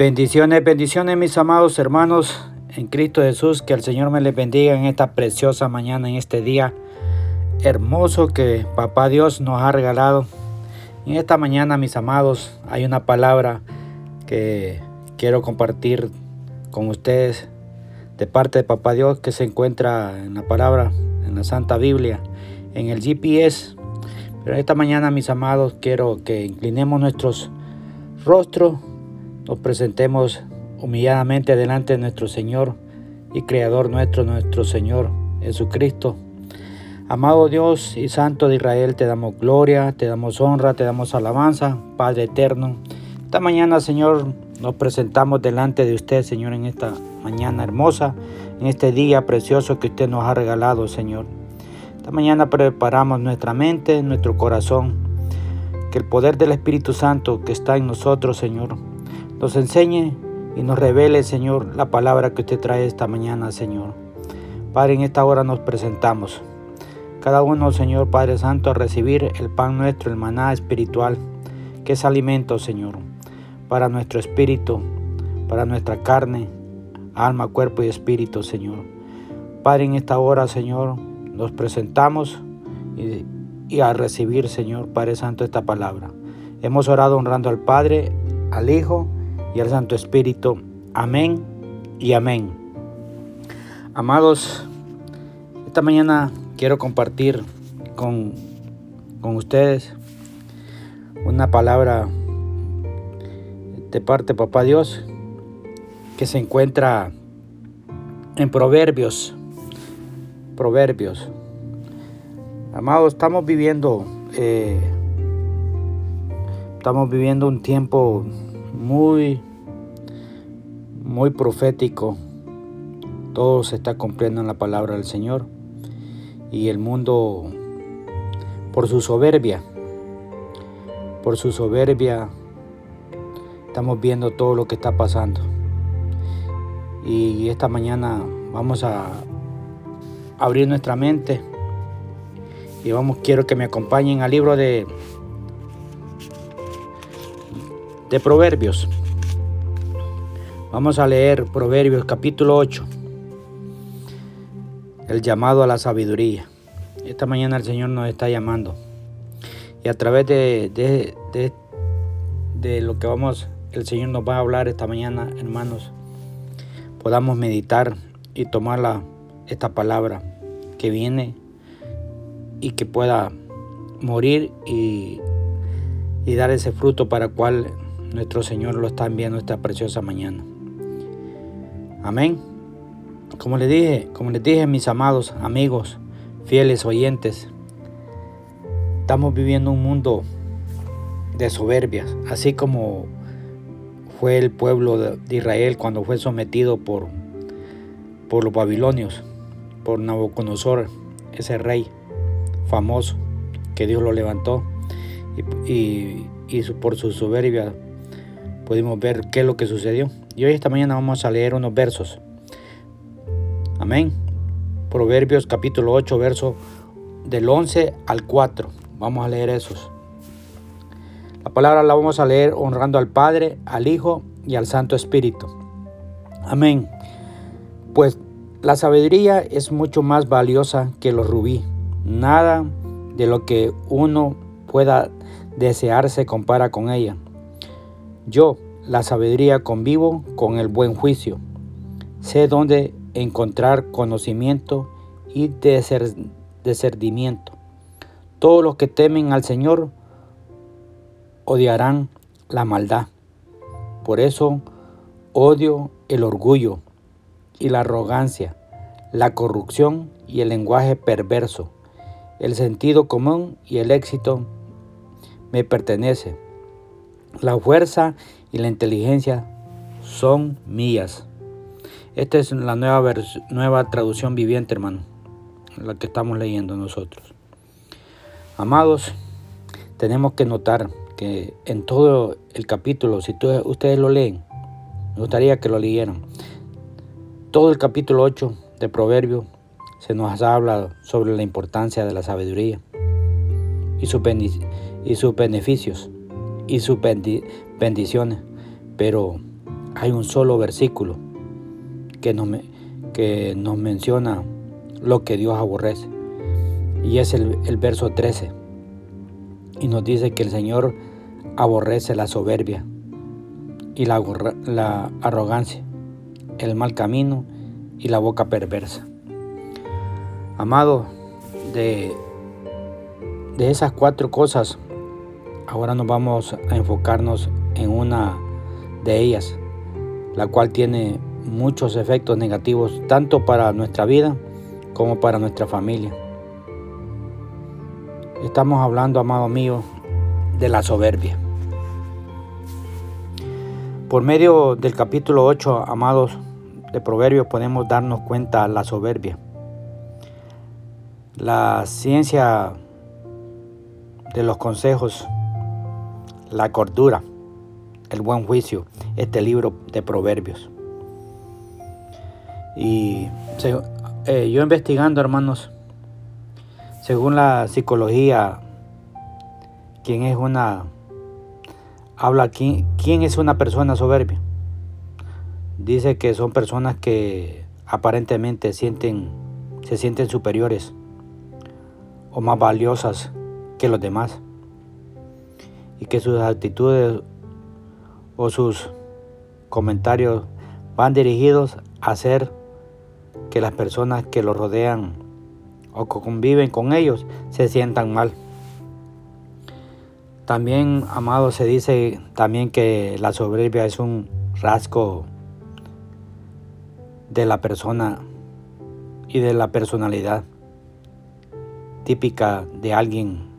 Bendiciones, bendiciones mis amados hermanos en Cristo Jesús, que el Señor me les bendiga en esta preciosa mañana, en este día hermoso que Papá Dios nos ha regalado. En esta mañana, mis amados, hay una palabra que quiero compartir con ustedes de parte de Papá Dios que se encuentra en la palabra, en la Santa Biblia, en el GPS. Pero esta mañana, mis amados, quiero que inclinemos nuestros rostros nos presentemos humilladamente delante de nuestro Señor y Creador nuestro, nuestro Señor Jesucristo. Amado Dios y Santo de Israel, te damos gloria, te damos honra, te damos alabanza, Padre eterno. Esta mañana, Señor, nos presentamos delante de usted, Señor, en esta mañana hermosa, en este día precioso que usted nos ha regalado, Señor. Esta mañana preparamos nuestra mente, nuestro corazón, que el poder del Espíritu Santo que está en nosotros, Señor, nos enseñe y nos revele, Señor, la palabra que usted trae esta mañana, Señor. Padre, en esta hora nos presentamos. Cada uno, Señor Padre Santo, a recibir el pan nuestro, el maná espiritual, que es alimento, Señor, para nuestro espíritu, para nuestra carne, alma, cuerpo y espíritu, Señor. Padre, en esta hora, Señor, nos presentamos y, y a recibir, Señor Padre Santo, esta palabra. Hemos orado honrando al Padre, al Hijo y al Santo Espíritu. Amén y amén. Amados, esta mañana quiero compartir con, con ustedes una palabra de parte Papá Dios que se encuentra en Proverbios. Proverbios. Amados, estamos viviendo, eh, estamos viviendo un tiempo muy, muy profético. Todo se está cumpliendo en la palabra del Señor. Y el mundo, por su soberbia, por su soberbia, estamos viendo todo lo que está pasando. Y esta mañana vamos a abrir nuestra mente y vamos, quiero que me acompañen al libro de de Proverbios. Vamos a leer Proverbios capítulo 8. El llamado a la sabiduría. Esta mañana el Señor nos está llamando. Y a través de, de, de, lo que vamos, el Señor nos va a hablar esta mañana, hermanos, podamos meditar y tomar esta palabra que viene y que pueda morir y, y dar ese fruto para cual nuestro Señor lo está enviando esta preciosa mañana. Amén. Como les dije, como les dije, mis amados amigos, fieles oyentes, estamos viviendo un mundo de soberbias, así como fue el pueblo de Israel cuando fue sometido por, por los babilonios, por Nabucodonosor, ese rey famoso que Dios lo levantó y, y por su soberbia pudimos ver qué es lo que sucedió. Y hoy esta mañana vamos a leer unos versos. Amén. Proverbios capítulo 8, verso del 11 al 4. Vamos a leer esos. La palabra la vamos a leer honrando al Padre, al Hijo y al Santo Espíritu. Amén. Pues la sabiduría es mucho más valiosa que los rubí. Nada de lo que uno pueda desear se compara con ella. Yo, la sabiduría, convivo con el buen juicio. Sé dónde encontrar conocimiento y discernimiento. Todos los que temen al Señor odiarán la maldad. Por eso odio el orgullo y la arrogancia, la corrupción y el lenguaje perverso. El sentido común y el éxito me pertenece. La fuerza y la inteligencia son mías. Esta es la nueva, nueva traducción viviente, hermano, la que estamos leyendo nosotros. Amados, tenemos que notar que en todo el capítulo, si ustedes lo leen, me gustaría que lo leyeran. Todo el capítulo 8 de Proverbio se nos habla sobre la importancia de la sabiduría y, y sus beneficios y sus bendiciones. Pero hay un solo versículo que nos, que nos menciona lo que Dios aborrece. Y es el, el verso 13. Y nos dice que el Señor aborrece la soberbia y la, arrogancia, el mal camino y la boca perversa. Amado, de, de esas cuatro cosas, ahora nos vamos a enfocarnos en una de ellas, la cual tiene muchos efectos negativos tanto para nuestra vida como para nuestra familia. Estamos hablando, amado mío, de la soberbia. Por medio del capítulo 8, amados, de Proverbios podemos darnos cuenta la soberbia. La ciencia de los consejos, la cordura, el buen juicio, este libro de Proverbios. Y eh, yo investigando, hermanos, según la psicología, ¿quién es una... Habla, ¿quién, quién es una persona soberbia? Dice que son personas que aparentemente sienten, se sienten superiores o más valiosas que los demás y que sus actitudes o sus comentarios van dirigidos a hacer que las personas que los rodean o que conviven con ellos se sientan mal. También, amado, se dice también que la soberbia es un rasgo de la persona y de la personalidad típica de alguien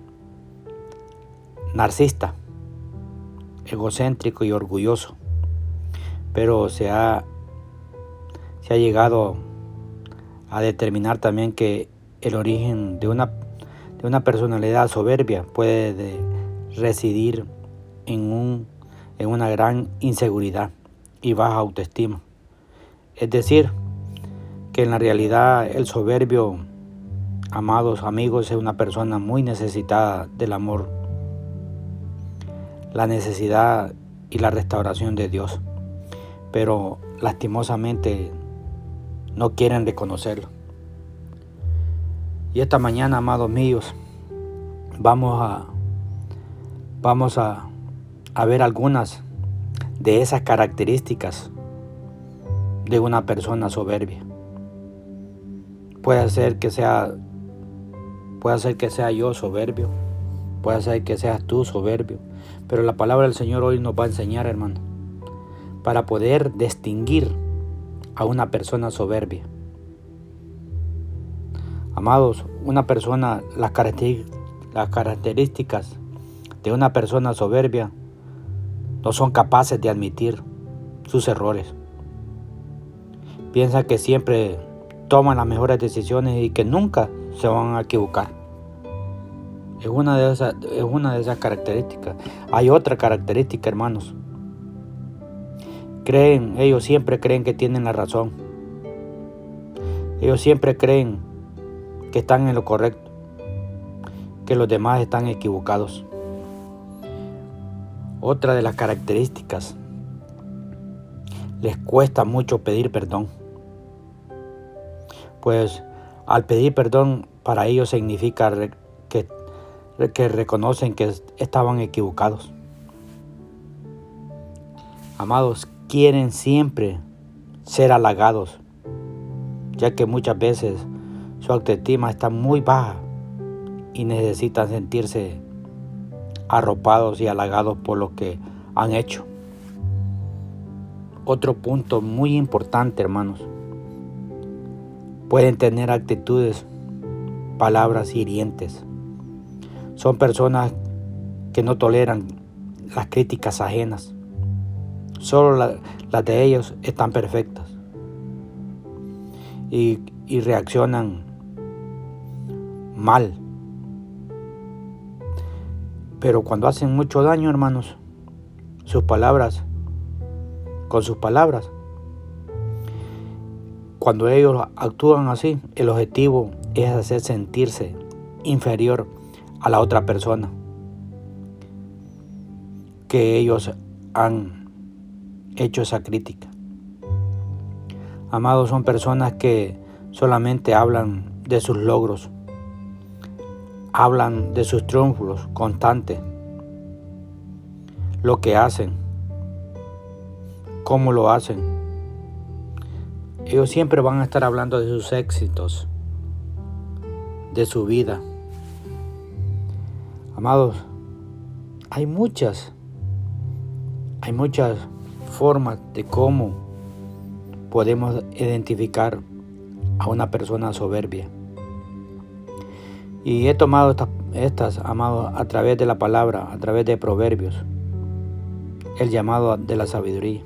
narcisista, egocéntrico y orgulloso. Pero se ha, se ha llegado a determinar también que el origen de una, de una personalidad soberbia puede residir en, un, en una gran inseguridad y baja autoestima. Es decir, que en la realidad el soberbio, amados amigos, es una persona muy necesitada del amor, la necesidad y la restauración de Dios. Pero lastimosamente no quieren reconocerlo. Y esta mañana, amados míos, vamos a vamos a, a ver algunas de esas características de una persona soberbia. Puede ser que sea puede ser que sea yo soberbio, puede ser que seas tú soberbio, pero la palabra del Señor hoy nos va a enseñar, hermano, para poder distinguir a una persona soberbia. Amados, una persona, las características de una persona soberbia no son capaces de admitir sus errores. Piensa que siempre toman las mejores decisiones y que nunca se van a equivocar. Es una de esas, es una de esas características. Hay otra característica, hermanos. Creen, ellos siempre creen que tienen la razón. Ellos siempre creen que están en lo correcto, que los demás están equivocados. Otra de las características, les cuesta mucho pedir perdón. Pues al pedir perdón para ellos significa que, reconocen que estaban equivocados. Amados, quieren siempre ser halagados, ya que muchas veces su autoestima está muy baja y necesitan sentirse arropados y halagados por lo que han hecho. Otro punto muy importante, hermanos. Pueden tener actitudes, palabras hirientes. Son personas que no toleran las críticas ajenas. Solo las de ellos están perfectas. Y, y reaccionan mal pero cuando hacen mucho daño, hermanos, sus palabras, con sus palabras, cuando ellos actúan así, el objetivo es hacer sentirse inferior a la otra persona que ellos han hecho esa crítica. Amados, son personas que solamente hablan de sus logros, hablan de sus triunfos constantes, lo que hacen, cómo lo hacen. Ellos siempre van a estar hablando de sus éxitos, de su vida. Amados, hay muchas, hay muchas formas de cómo podemos identificar a una persona soberbia. Y he tomado estas, amados, a través de la palabra, a través de proverbios, el llamado de la sabiduría.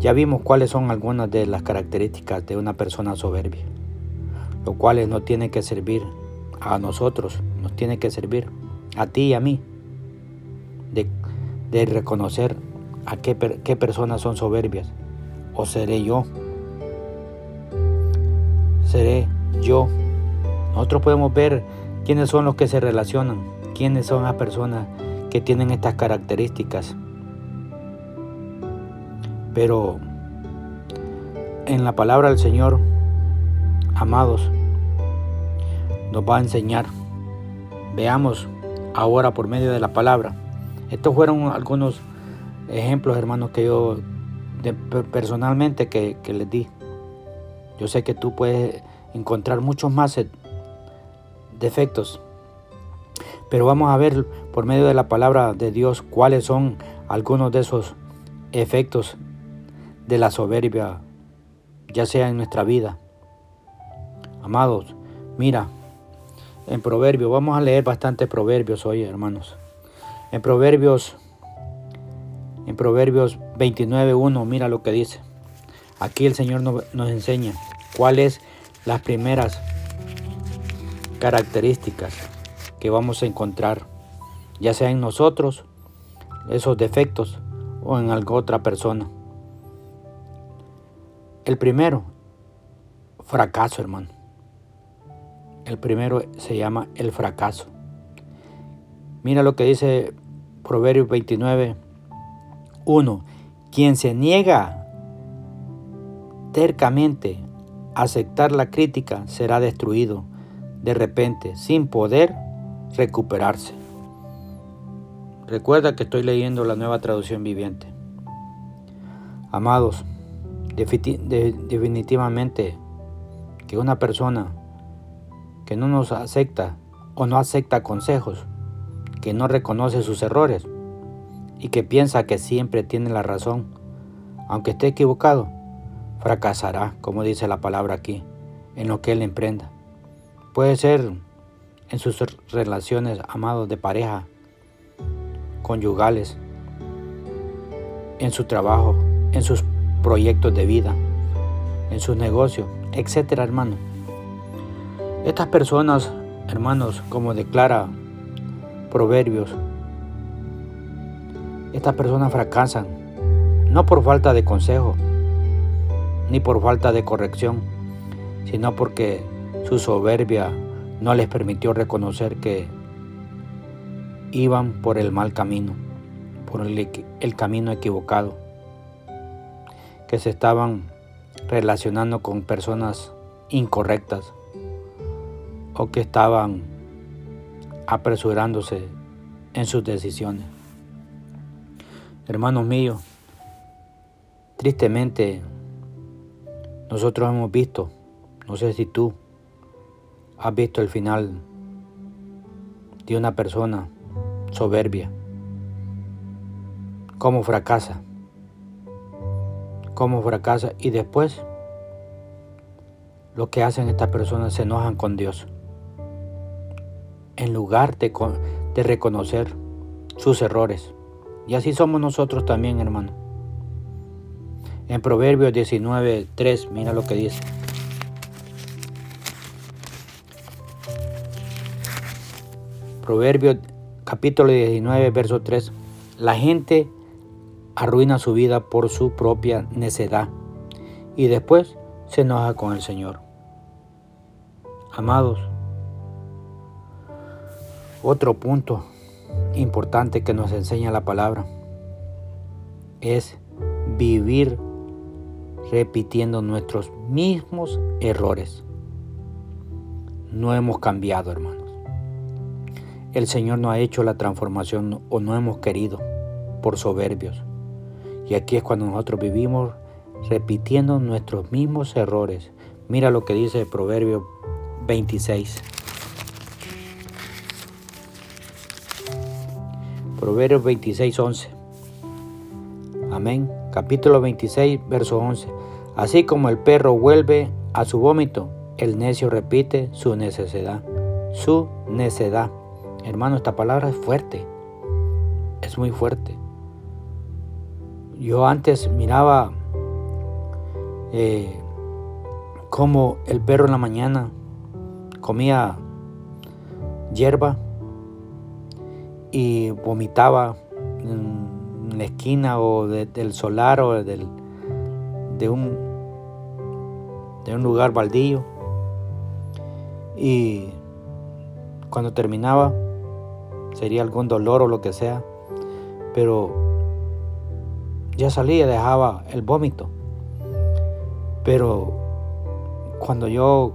Ya vimos cuáles son algunas de las características de una persona soberbia, lo cuales no tiene que servir a nosotros, nos tiene que servir a ti y a mí, de, reconocer a qué, qué personas son soberbias, o seré yo, seré yo. Nosotros podemos ver quiénes son los que se relacionan, quiénes son las personas que tienen estas características. Pero en la palabra del Señor, amados, nos va a enseñar. Veamos ahora por medio de la palabra. Estos fueron algunos ejemplos, hermanos, que yo personalmente que, que les di. Yo sé que tú puedes encontrar muchos más e-, defectos, pero vamos a ver por medio de la palabra de Dios cuáles son algunos de esos efectos de la soberbia, ya sea en nuestra vida. Amados, mira, en Proverbios, vamos a leer bastante Proverbios hoy, hermanos. En Proverbios, en Proverbios 29.1, mira lo que dice. Aquí el Señor nos, enseña cuáles las primeras características que vamos a encontrar, ya sea en nosotros, esos defectos, o en alguna otra persona. El primero, fracaso, hermano. El primero se llama el fracaso. Mira lo que dice Proverbios 29, 1. Quien se niega tercamente aceptar la crítica será destruido de repente sin poder recuperarse. Recuerda que estoy leyendo la nueva traducción viviente. Amados, definitivamente que una persona que no nos acepta o no acepta consejos, que no reconoce sus errores y que piensa que siempre tiene la razón, aunque esté equivocado, fracasará, como dice la palabra aquí, en lo que él emprenda. Puede ser en sus relaciones amados de pareja, conyugales, en su trabajo, en sus proyectos de vida, en sus negocios, etcétera, hermano. Estas personas, hermanos, como declara Proverbios, estas personas fracasan no por falta de consejo, ni por falta de corrección, sino porque su soberbia no les permitió reconocer que iban por el mal camino, por el, camino equivocado, que se estaban relacionando con personas incorrectas o que estaban apresurándose en sus decisiones. Hermanos míos, tristemente nosotros hemos visto, no sé si tú has visto el final de una persona soberbia, cómo fracasa, cómo fracasa y después lo que hacen estas personas se enojan con Dios. En lugar de, reconocer sus errores. Y así somos nosotros también, hermano. En Proverbios 19, 3, mira lo que dice. Proverbios capítulo 19, verso 3. La gente arruina su vida por su propia necedad y después se enoja con el Señor. Amados, otro punto importante que nos enseña la palabra es vivir repitiendo nuestros mismos errores. No hemos cambiado, hermanos. El Señor no ha hecho la transformación o no hemos querido por soberbios. Y aquí es cuando nosotros vivimos repitiendo nuestros mismos errores. Mira lo que dice el Proverbio 26. Proverbios 26, 11. Amén. Capítulo 26, verso 11. Así como el perro vuelve a su vómito, el necio repite su necesidad. Su necedad. Hermano, esta palabra es fuerte. Es muy fuerte. Yo antes miraba eh, como el perro en la mañana comía hierba y vomitaba en la esquina o del solar o del, de, un, de un lugar baldío. Y cuando terminaba, sería algún dolor o lo que sea, pero ya salía, dejaba el vómito. Pero cuando yo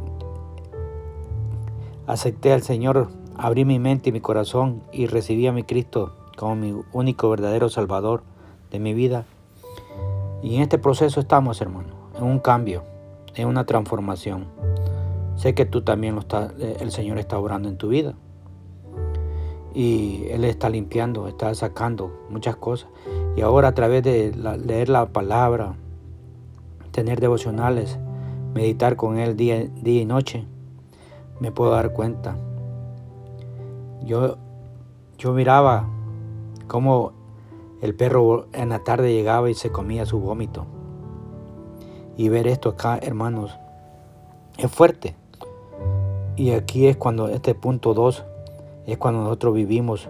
acepté al Señor, abrí mi mente y mi corazón y recibí a mi Cristo como mi único verdadero Salvador de mi vida. Y en este proceso estamos, hermano, en un cambio, en una transformación. Sé que tú también lo está, el Señor está obrando en tu vida. Y Él está limpiando, está sacando muchas cosas. Y ahora a través de leer la palabra, tener devocionales, meditar con Él día, día y noche, me puedo dar cuenta. Yo, yo miraba cómo el perro en la tarde llegaba y se comía su vómito. Y ver esto acá, hermanos, es fuerte. Y aquí es cuando este punto 2 es cuando nosotros vivimos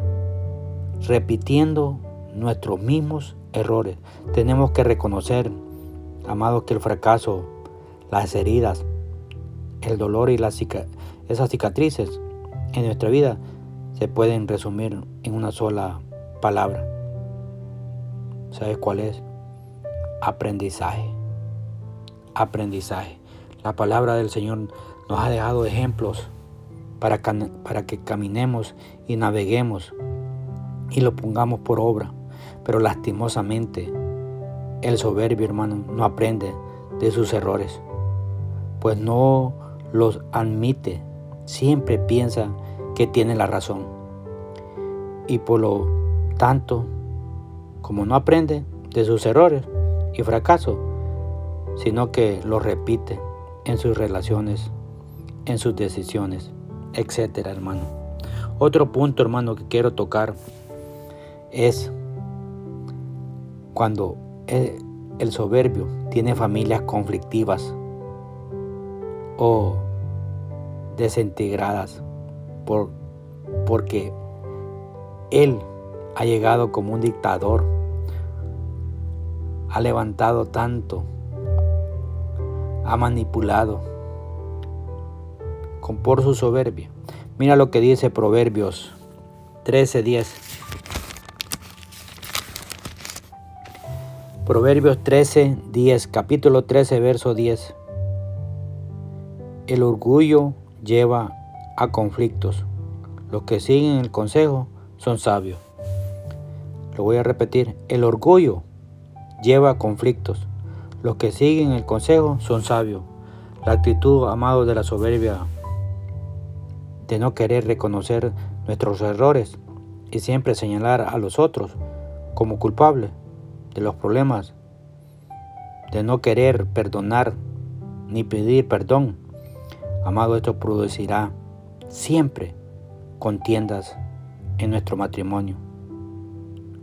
repitiendo nuestros mismos errores. Tenemos que reconocer, amados, que el fracaso, las heridas, el dolor y esas cicatrices en nuestra vida se pueden resumir en una sola palabra. ¿Sabes cuál es? Aprendizaje. Aprendizaje. La palabra del Señor nos ha dejado ejemplos para, para que caminemos y naveguemos y lo pongamos por obra. Pero lastimosamente, el soberbio hermano no aprende de sus errores, pues no los admite, siempre piensa que tiene la razón. Y por lo tanto, como no aprende de sus errores y fracasos, sino que los repite en sus relaciones, en sus decisiones, etcétera, hermano. Otro punto, hermano, que quiero tocar es cuando el, soberbio tiene familias conflictivas o desintegradas por, porque él ha llegado como un dictador, ha levantado tanto, ha manipulado con por su soberbia. Mira lo que dice Proverbios 13:10. Proverbios 13, 10, capítulo 13, verso 10. El orgullo lleva a conflictos. Los que siguen el consejo son sabios. Lo voy a repetir. El orgullo lleva a conflictos. Los que siguen el consejo son sabios. La actitud, amado, de la soberbia, de no querer reconocer nuestros errores y siempre señalar a los otros como culpables de los problemas, de no querer perdonar ni pedir perdón. Amado, esto producirá siempre contiendas en nuestro matrimonio,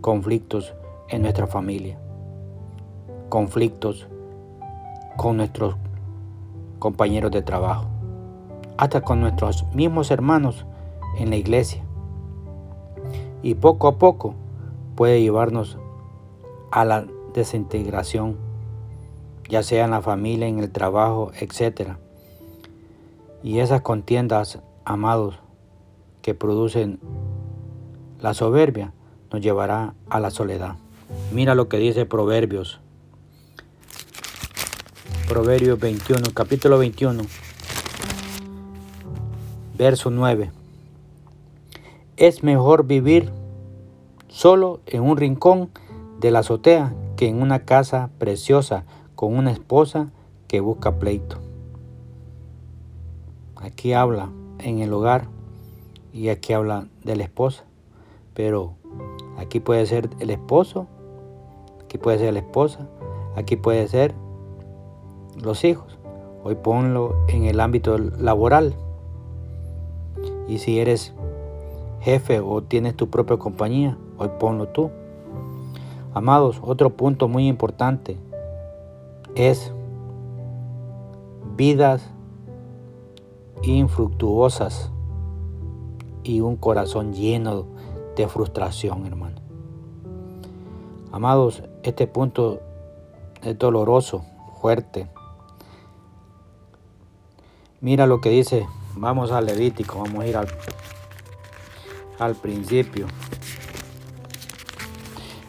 conflictos en nuestra familia, conflictos con nuestros compañeros de trabajo, hasta con nuestros mismos hermanos en la iglesia. Y poco a poco puede llevarnos a la desintegración, ya sea en la familia, en el trabajo, etc. Y esas contiendas, amados, que producen la soberbia, nos llevará a la soledad. Mira lo que dice Proverbios Proverbios 21, capítulo 21, verso 9. Es mejor vivir solo en un rincón de la azotea que en una casa preciosa con una esposa que busca pleito. Aquí habla en el hogar y aquí habla de la esposa, pero aquí puede ser el esposo, aquí puede ser la esposa, aquí puede ser los hijos. Hoy ponlo en el ámbito laboral. Y si eres jefe o tienes tu propia compañía, hoy ponlo tú. Amados, otro punto muy importante es vidas infructuosas y un corazón lleno de frustración, hermano. Amados, este punto es doloroso, fuerte. Mira lo que dice, vamos al Levítico, vamos a ir al, al principio.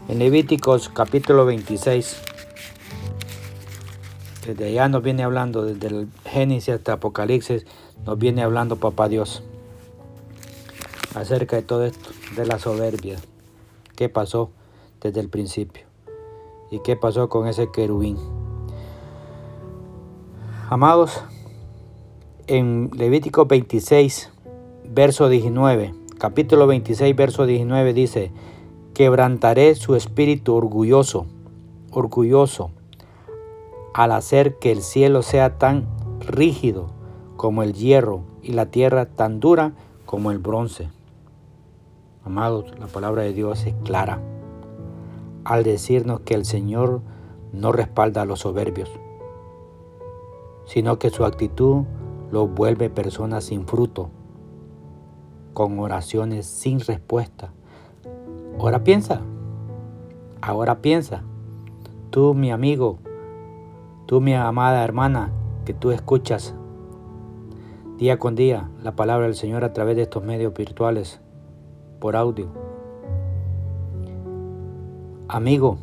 En Levíticos capítulo 26, desde allá nos viene hablando, desde el Génesis hasta Apocalipsis, nos viene hablando Papá Dios acerca de todo esto, de la soberbia. ¿Qué pasó desde el principio? ¿Y qué pasó con ese querubín? Amados, en Levítico 26, verso 19, capítulo 26, verso 19 dice, quebrantaré su espíritu orgulloso, orgulloso, al hacer que el cielo sea tan rígido como el hierro y la tierra tan dura como el bronce. Amados, la palabra de Dios es clara al decirnos que el Señor no respalda a los soberbios, sino que su actitud los vuelve personas sin fruto, con oraciones sin respuesta. Ahora piensa, ahora piensa, tú mi amigo, tú mi amada hermana, que tú escuchas día con día la palabra del Señor a través de estos medios virtuales, por audio. Amigo,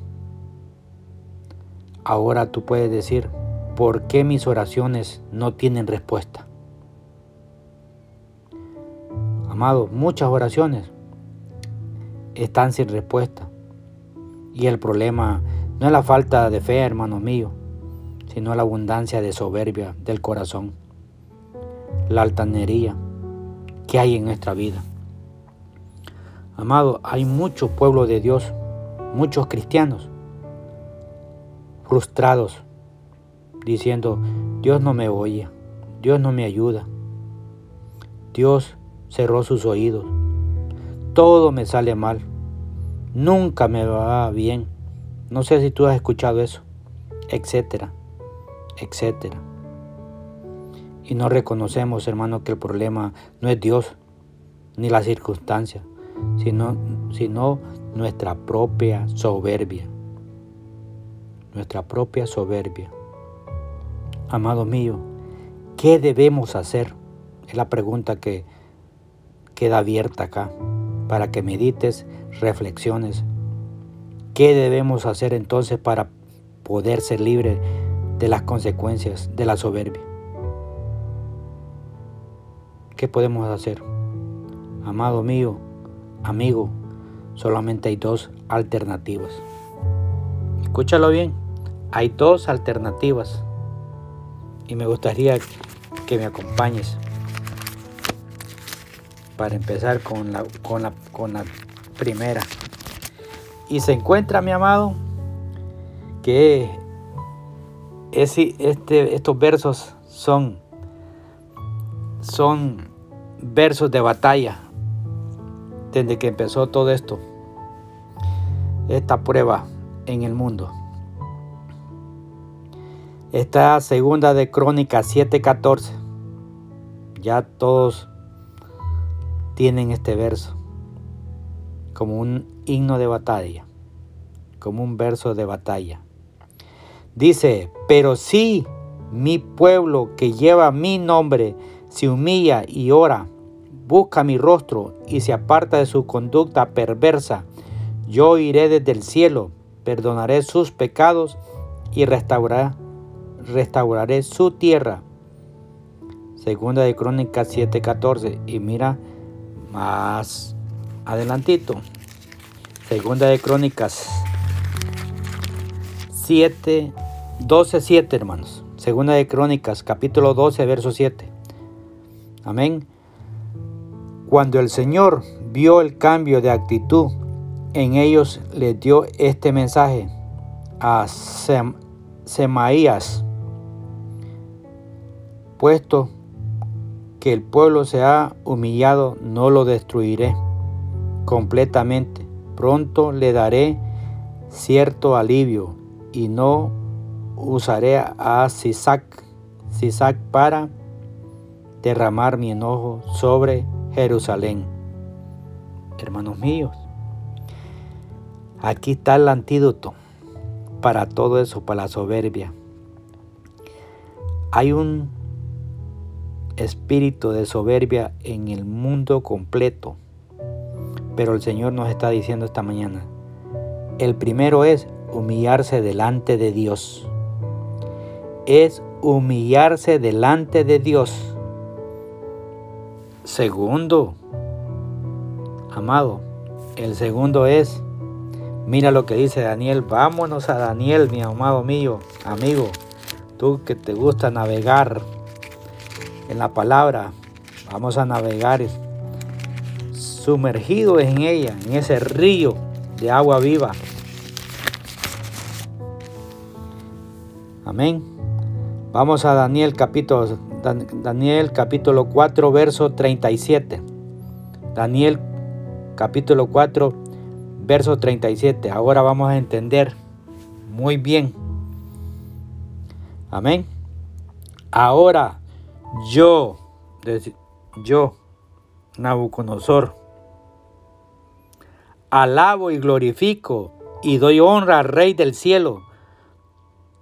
ahora tú puedes decir, ¿por qué mis oraciones no tienen respuesta? Amado, muchas oraciones están sin respuesta. Y el problema no es la falta de fe, hermano mío, sino la abundancia de soberbia del corazón, la altanería que hay en nuestra vida. Amado, hay mucho pueblo de Dios, muchos cristianos frustrados, diciendo, Dios no me oye, Dios no me ayuda, Dios cerró sus oídos, todo me sale mal, nunca me va bien. No sé si tú has escuchado eso, etcétera, etcétera. Y no reconocemos, hermano, que el problema no es Dios ni la circunstancia, sino, sino nuestra propia soberbia. Nuestra propia soberbia. Amado mío, ¿qué debemos hacer? Es la pregunta que queda abierta acá para que medites, reflexiones. ¿Qué debemos hacer entonces para poder ser libres de las consecuencias de la soberbia? ¿Qué podemos hacer? Amado mío, amigo, solamente hay dos alternativas. Escúchalo bien, hay dos alternativas y me gustaría que me acompañes para empezar con la, con la, con la primera. Y se encuentra, mi amado, que este, estos versos son, son versos de batalla desde que empezó todo esto, esta prueba en el mundo. Esta segunda de Crónicas 7:14, ya todos tienen este verso como un himno de batalla, como un verso de batalla. Dice, pero si mi pueblo que lleva mi nombre se humilla y ora, busca mi rostro y se aparta de su conducta perversa, yo iré desde el cielo, perdonaré sus pecados y restauraré, restauraré su tierra. Segunda de Crónicas 7:14. Y mira más adelantito. Segunda de Crónicas 7, 12, 7 hermanos. Segunda de Crónicas capítulo 12 verso 7. Amén. Cuando el Señor vio el cambio de actitud en ellos, les dio este mensaje a Semaías, puesto que el pueblo se ha humillado, no lo destruiré completamente. Pronto le daré cierto alivio y no usaré a Sisac, para derramar mi enojo sobre Jerusalén. Hermanos míos, aquí está el antídoto para todo eso, para la soberbia. Hay un espíritu de soberbia en el mundo completo. Pero el Señor nos está diciendo esta mañana, el primero es humillarse delante de Dios. Es humillarse delante de Dios. Segundo, amado, el segundo es, mira lo que dice Daniel, vámonos a Daniel, mi amado mío, amigo, tú que te gusta navegar en la palabra, vamos a navegar sumergidos en ella, en ese río de agua viva. Amén. Vamos a Daniel capítulo, Daniel capítulo 4, verso 37. Daniel capítulo 4, verso 37. Ahora vamos a entender muy bien. Amén. Ahora yo, yo, Nabucodonosor, alabo y glorifico y doy honra al Rey del cielo.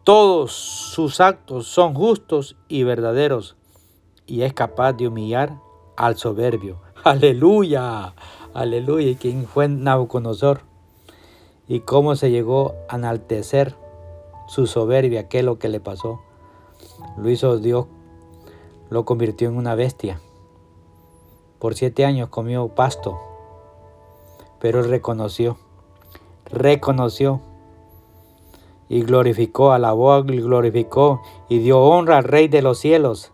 Todos sus actos son justos y verdaderos y es capaz de humillar al soberbio. Aleluya, aleluya. ¿Y quién fue Nabucodonosor? ¿Y cómo se llegó a enaltecer su soberbia? ¿Qué es lo que le pasó? Lo hizo Dios lo convirtió en una bestia. Por siete años comió pasto, pero reconoció, reconoció y glorificó, alabó y glorificó y dio honra al Rey de los cielos.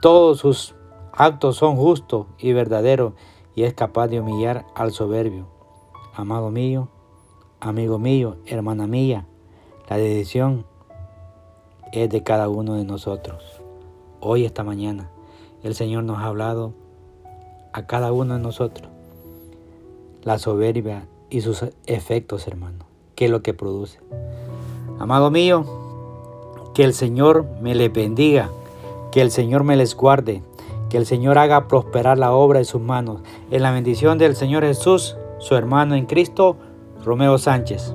Todos sus actos son justos y verdaderos y es capaz de humillar al soberbio. Amado mío, amigo mío, hermana mía, la decisión es de cada uno de nosotros hoy, esta mañana, el Señor nos ha hablado a cada uno de nosotros. La soberbia y sus efectos, hermano. ¿Qué es lo que produce? Amado mío, que el Señor me le bendiga, que el Señor me les guarde, que el Señor haga prosperar la obra de sus manos. En la bendición del Señor Jesús, su hermano en Cristo, Romeo Sánchez.